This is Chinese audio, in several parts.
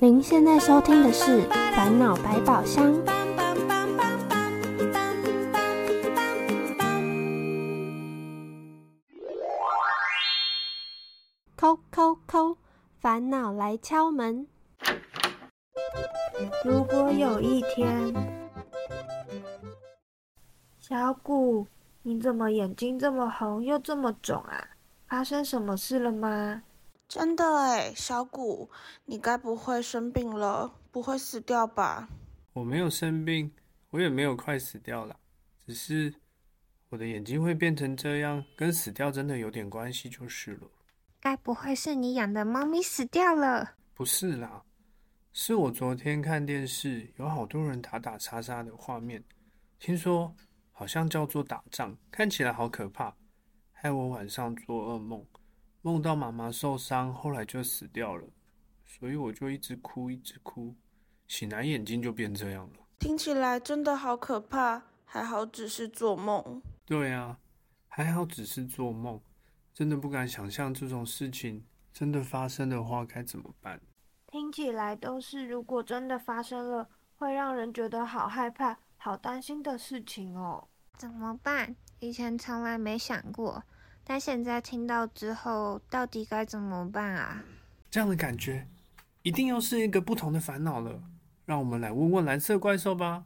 您现在收听的是《烦恼百宝箱》。扣扣扣，烦恼来敲门。如果有一天，小谷，你怎么眼睛这么红又这么肿啊？发生什么事了吗？真的哎，小谷，你该不会生病了？不会死掉吧？我没有生病，我也没有快死掉了，只是我的眼睛会变成这样，跟死掉真的有点关系就是了。该不会是你养的猫咪死掉了？不是啦，是我昨天看电视，有好多人打打杀杀的画面，听说好像叫做打仗，看起来好可怕，害我晚上做噩梦。梦到妈妈受伤，后来就死掉了，所以我就一直哭，一直哭，醒来眼睛就变这样了。听起来真的好可怕，还好只是做梦。对啊，还好只是做梦，真的不敢想象这种事情真的发生的话该怎么办。听起来都是如果真的发生了，会让人觉得好害怕、好担心的事情哦。怎么办？以前从来没想过。但现在听到之后，到底该怎么办啊？这样的感觉，一定又是一个不同的烦恼了。让我们来问问蓝色怪兽吧。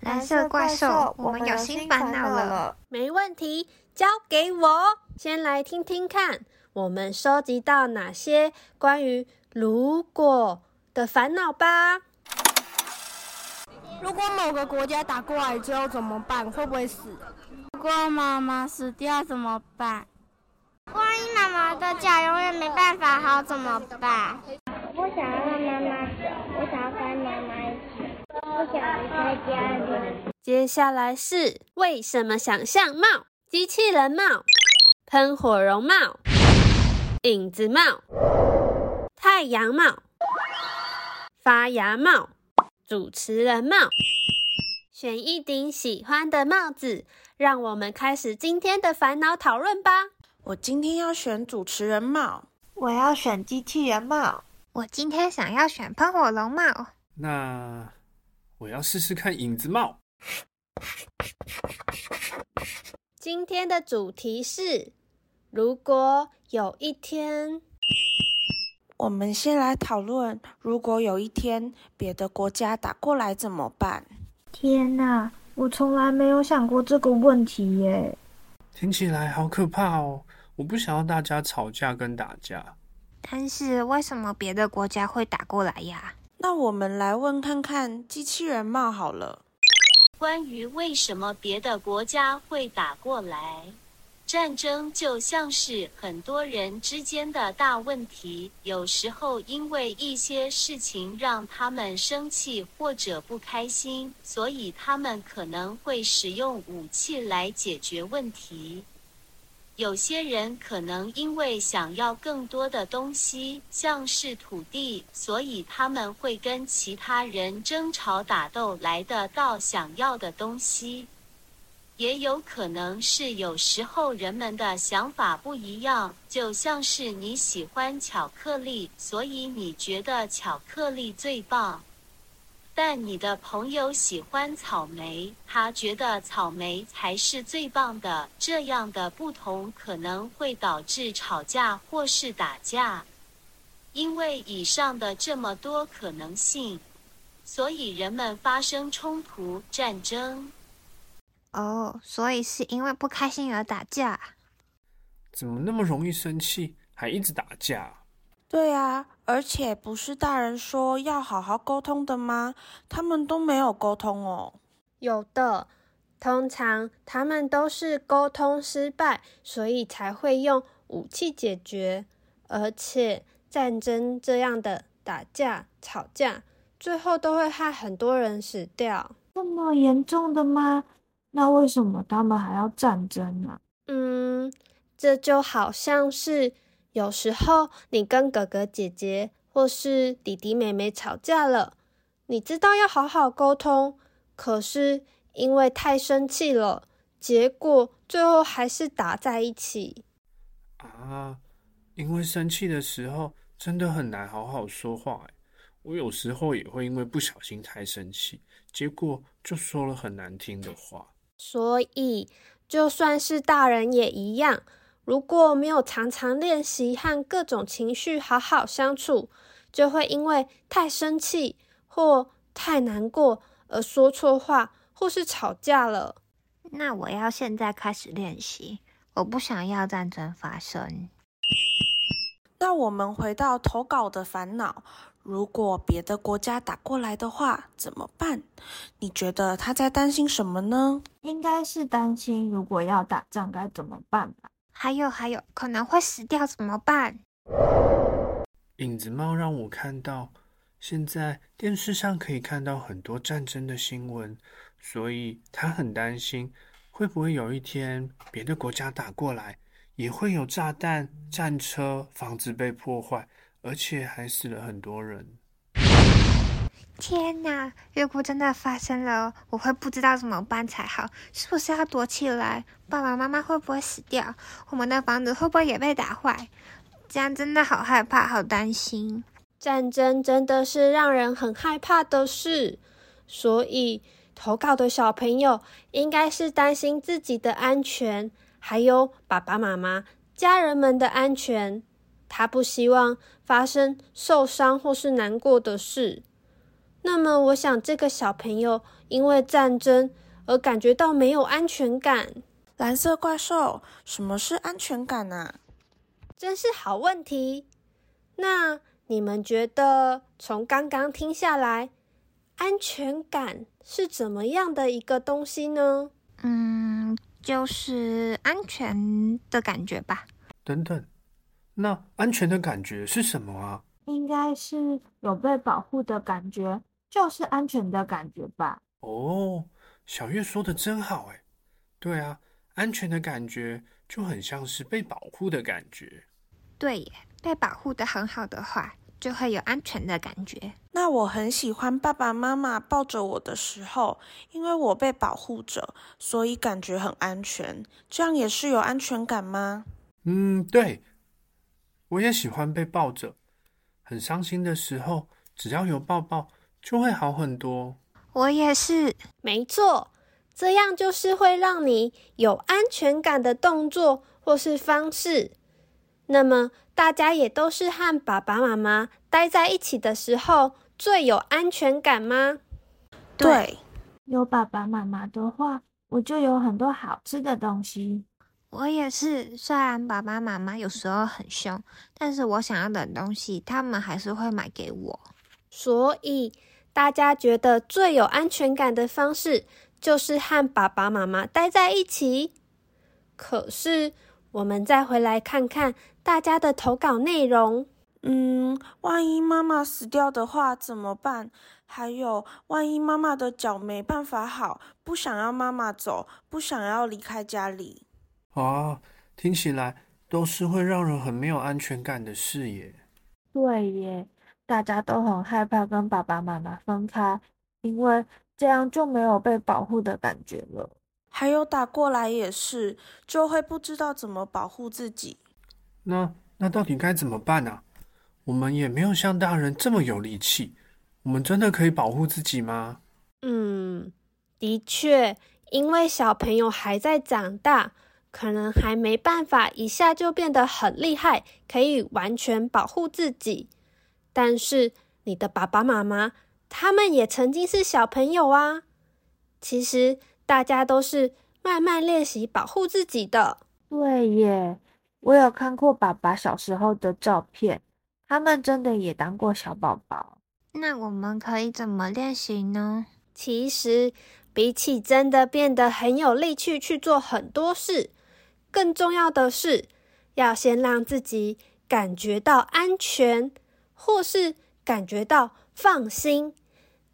蓝色怪兽，我们有新烦恼了。没问题，交给我。先来听听看，我们收集到哪些关于如果的烦恼吧。如果某个国家打过来之后怎么办？会不会死？如果妈妈死掉怎么办？万一妈妈的脚永远没办法好怎么办？不想要让妈妈走，我想要跟妈妈一起，不想离开家里。接下来是为什么想象帽、机器人帽、喷火绒帽、影子帽、太阳帽、发芽帽、主持人帽，选一顶喜欢的帽子。让我们开始今天的烦恼讨论吧。我今天要选主持人帽，我要选机器人帽，我今天想要选喷火龙帽。那我要试试看影子帽。今天的主题是：如果有一天，我们先来讨论，如果有一天别的国家打过来怎么办？天哪！我从来没有想过这个问题耶，听起来好可怕哦！我不想要大家吵架跟打架。但是为什么别的国家会打过来呀？那我们来问看看机器人帽好了。关于为什么别的国家会打过来？战争就像是很多人之间的大问题，有时候因为一些事情让他们生气或者不开心，所以他们可能会使用武器来解决问题。有些人可能因为想要更多的东西，像是土地，所以他们会跟其他人争吵打斗来得到想要的东西。也有可能是有时候人们的想法不一样，就像是你喜欢巧克力，所以你觉得巧克力最棒，但你的朋友喜欢草莓，他觉得草莓才是最棒的。这样的不同可能会导致吵架或是打架，因为以上的这么多可能性，所以人们发生冲突、战争。哦，所以是因为不开心而打架？怎么那么容易生气，还一直打架？对啊，而且不是大人说要好好沟通的吗？他们都没有沟通哦。有的，通常他们都是沟通失败，所以才会用武器解决。而且战争这样的打架、吵架，最后都会害很多人死掉。这么严重的吗？那为什么他们还要战争呢？嗯，这就好像是有时候你跟哥哥姐姐或是弟弟妹妹吵架了，你知道要好好沟通，可是因为太生气了，结果最后还是打在一起。啊，因为生气的时候真的很难好好说话哎。我有时候也会因为不小心太生气，结果就说了很难听的话。所以，就算是大人也一样，如果没有常常练习和各种情绪好好相处，就会因为太生气或太难过而说错话，或是吵架了。那我要现在开始练习，我不想要战争发生。那我们回到投稿的烦恼。如果别的国家打过来的话，怎么办？你觉得他在担心什么呢？应该是担心如果要打仗该怎么办吧。还有还有，可能会死掉怎么办？影子猫让我看到，现在电视上可以看到很多战争的新闻，所以他很担心，会不会有一天别的国家打过来，也会有炸弹、战车、房子被破坏。而且还死了很多人！天哪！如果真的发生了，我会不知道怎么办才好。是不是要躲起来？爸爸妈妈会不会死掉？我们的房子会不会也被打坏？这样真的好害怕，好担心。战争真的是让人很害怕的事，所以投稿的小朋友应该是担心自己的安全，还有爸爸妈妈、家人们的安全。他不希望发生受伤或是难过的事。那么，我想这个小朋友因为战争而感觉到没有安全感。蓝色怪兽，什么是安全感呢？真是好问题。那你们觉得，从刚刚听下来，安全感是怎么样的一个东西呢？嗯，就是安全的感觉吧。等等。那安全的感觉是什么啊？应该是有被保护的感觉，就是安全的感觉吧。哦，小月说的真好哎。对啊，安全的感觉就很像是被保护的感觉。对耶，被保护的很好的话，就会有安全的感觉。那我很喜欢爸爸妈妈抱着我的时候，因为我被保护着，所以感觉很安全。这样也是有安全感吗？嗯，对。我也喜欢被抱着，很伤心的时候，只要有抱抱，就会好很多。我也是，没错，这样就是会让你有安全感的动作或是方式。那么，大家也都是和爸爸妈妈待在一起的时候最有安全感吗？对，有爸爸妈妈的话，我就有很多好吃的东西。我也是，虽然爸爸妈妈有时候很凶，但是我想要的东西，他们还是会买给我。所以大家觉得最有安全感的方式，就是和爸爸妈妈待在一起。可是我们再回来看看大家的投稿内容。嗯，万一妈妈死掉的话怎么办？还有，万一妈妈的脚没办法好，不想要妈妈走，不想要离开家里。啊，听起来都是会让人很没有安全感的事耶。对耶，大家都很害怕跟爸爸妈妈分开，因为这样就没有被保护的感觉了。还有打过来也是，就会不知道怎么保护自己。那那到底该怎么办呢？我们也没有像大人这么有力气，我们真的可以保护自己吗？嗯，的确，因为小朋友还在长大。可能还没办法一下就变得很厉害，可以完全保护自己。但是你的爸爸妈妈，他们也曾经是小朋友啊。其实大家都是慢慢练习保护自己的。对耶，我有看过爸爸小时候的照片，他们真的也当过小宝宝。那我们可以怎么练习呢？其实比起真的变得很有力气去做很多事。更重要的是，要先让自己感觉到安全，或是感觉到放心，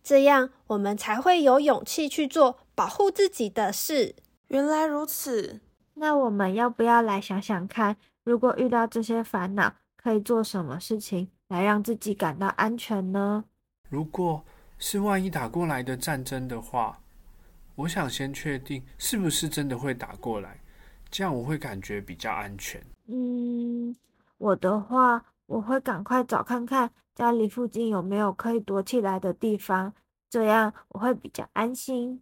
这样我们才会有勇气去做保护自己的事。原来如此，那我们要不要来想想看，如果遇到这些烦恼，可以做什么事情来让自己感到安全呢？如果是万一打过来的战争的话，我想先确定是不是真的会打过来。这样我会感觉比较安全。嗯，我的话，我会赶快找看看家里附近有没有可以躲起来的地方，这样我会比较安心。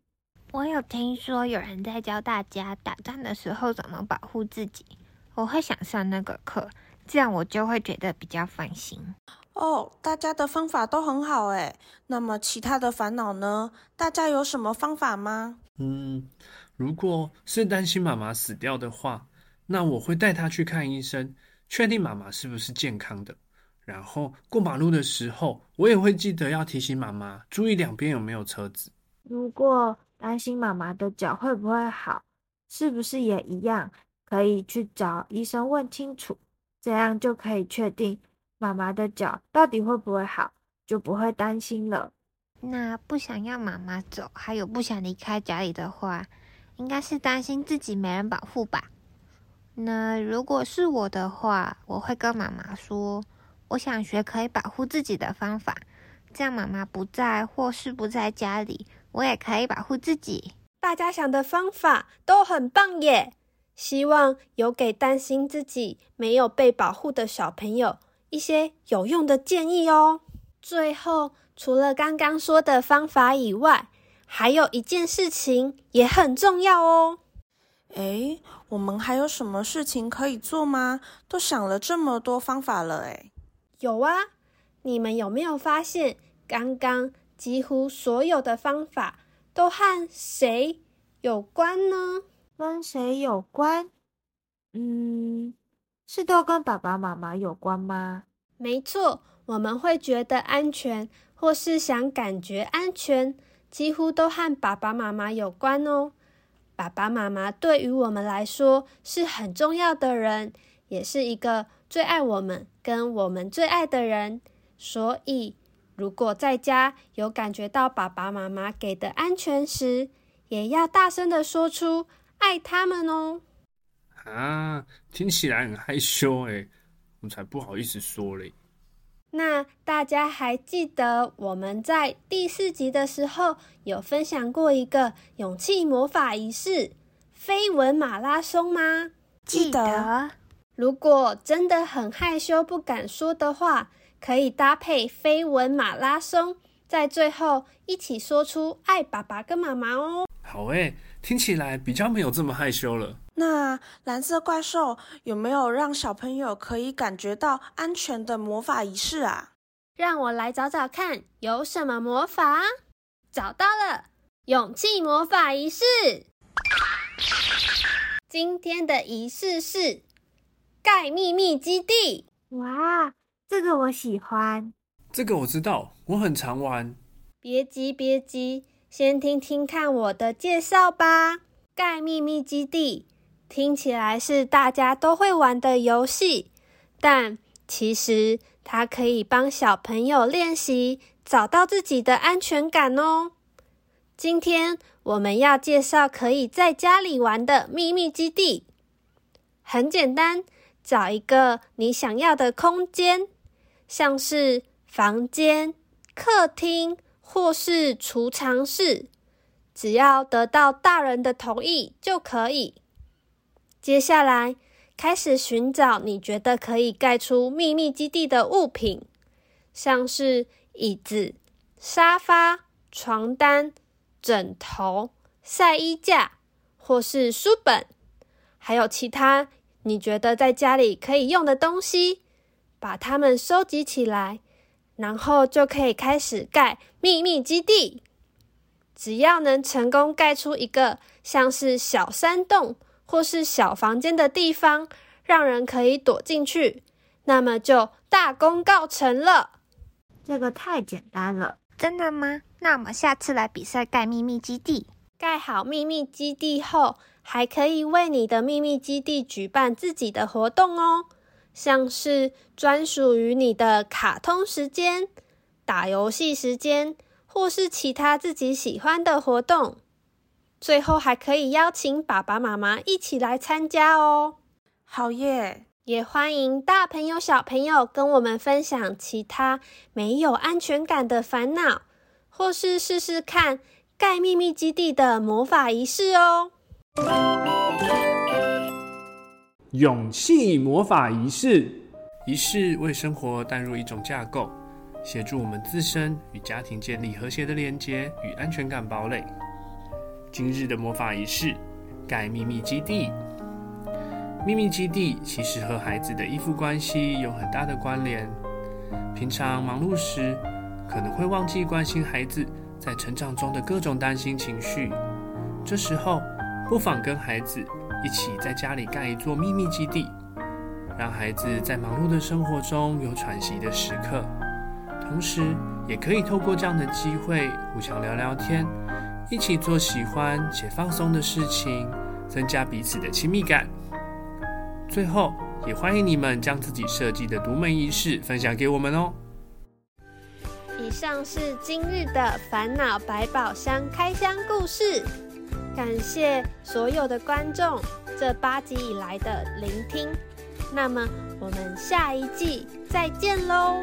我有听说有人在教大家打仗的时候怎么保护自己，我会想上那个课，这样我就会觉得比较放心。哦，大家的方法都很好诶。那么其他的烦恼呢？大家有什么方法吗？嗯，如果是担心妈妈死掉的话，那我会带她去看医生，确定妈妈是不是健康的。然后过马路的时候，我也会记得要提醒妈妈注意两边有没有车子。如果担心妈妈的脚会不会好，是不是也一样？可以去找医生问清楚，这样就可以确定妈妈的脚到底会不会好，就不会担心了。那不想要妈妈走，还有不想离开家里的话，应该是担心自己没人保护吧？那如果是我的话，我会跟妈妈说，我想学可以保护自己的方法，这样妈妈不在或是不在家里。我也可以保护自己。大家想的方法都很棒耶！希望有给担心自己没有被保护的小朋友一些有用的建议哦。最后，除了刚刚说的方法以外，还有一件事情也很重要哦。诶，我们还有什么事情可以做吗？都想了这么多方法了，诶，有啊，你们有没有发现刚刚？几乎所有的方法都和谁有关呢？跟谁有关？嗯，是都跟爸爸妈妈有关吗？没错，我们会觉得安全，或是想感觉安全，几乎都和爸爸妈妈有关哦。爸爸妈妈对于我们来说是很重要的人，也是一个最爱我们跟我们最爱的人，所以。如果在家有感觉到爸爸妈妈给的安全时，也要大声的说出爱他们哦。啊，听起来很害羞诶，我才不好意思说嘞。那大家还记得我们在第四集的时候有分享过一个勇气魔法仪式——飞吻马拉松吗？记得。如果真的很害羞不敢说的话。可以搭配飞吻马拉松，在最后一起说出爱爸爸跟妈妈哦。好诶，听起来比较没有这么害羞了。那蓝色怪兽有没有让小朋友可以感觉到安全的魔法仪式啊？让我来找找看有什么魔法。找到了，勇气魔法仪式。今天的仪式是盖秘密基地。哇！这个我喜欢，这个我知道，我很常玩。别急，别急，先听听看我的介绍吧。盖秘密基地听起来是大家都会玩的游戏，但其实它可以帮小朋友练习找到自己的安全感哦。今天我们要介绍可以在家里玩的秘密基地，很简单，找一个你想要的空间。像是房间、客厅或是储藏室，只要得到大人的同意就可以。接下来开始寻找你觉得可以盖出秘密基地的物品，像是椅子、沙发、床单、枕头、晒衣架或是书本，还有其他你觉得在家里可以用的东西。把它们收集起来，然后就可以开始盖秘密基地。只要能成功盖出一个像是小山洞或是小房间的地方，让人可以躲进去，那么就大功告成了。这个太简单了，真的吗？那我们下次来比赛盖秘密基地。盖好秘密基地后，还可以为你的秘密基地举办自己的活动哦。像是专属于你的卡通时间、打游戏时间，或是其他自己喜欢的活动。最后还可以邀请爸爸妈妈一起来参加哦。好耶！也欢迎大朋友小朋友跟我们分享其他没有安全感的烦恼，或是试试看盖秘密基地的魔法仪式哦。勇气魔法仪式，仪式为生活带入一种架构，协助我们自身与家庭建立和谐的连接与安全感堡垒。今日的魔法仪式，盖秘密基地。秘密基地其实和孩子的依附关系有很大的关联。平常忙碌时，可能会忘记关心孩子在成长中的各种担心情绪。这时候，不妨跟孩子一起在家里盖一座秘密基地，让孩子在忙碌的生活中有喘息的时刻。同时，也可以透过这样的机会互相聊聊天，一起做喜欢且放松的事情，增加彼此的亲密感。最后，也欢迎你们将自己设计的独门仪式分享给我们哦。以上是今日的烦恼百宝箱开箱故事，感谢所有的观众这八集以来的聆听。那么，我们下一季再见喽！